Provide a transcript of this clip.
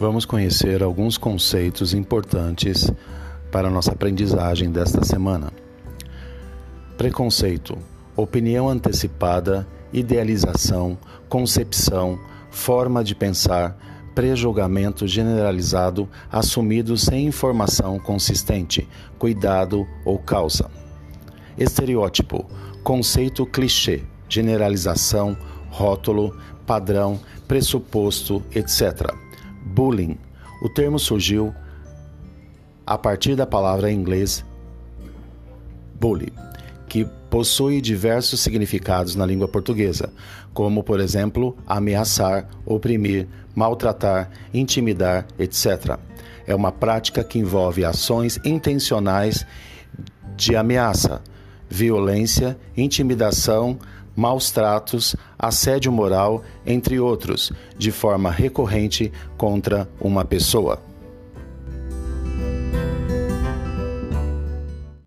Vamos conhecer alguns conceitos importantes para a nossa aprendizagem desta semana. Preconceito, opinião antecipada, idealização, concepção, forma de pensar, prejulgamento generalizado assumido sem informação consistente, cuidado ou causa. Estereótipo, conceito clichê, generalização, rótulo, padrão, pressuposto, etc. Bullying. O termo surgiu a partir da palavra em inglês bully, que possui diversos significados na língua portuguesa, como, por exemplo, ameaçar, oprimir, maltratar, intimidar, etc. É uma prática que envolve ações intencionais de ameaça, violência, intimidação, maus tratos, assédio moral, entre outros, de forma recorrente contra uma pessoa.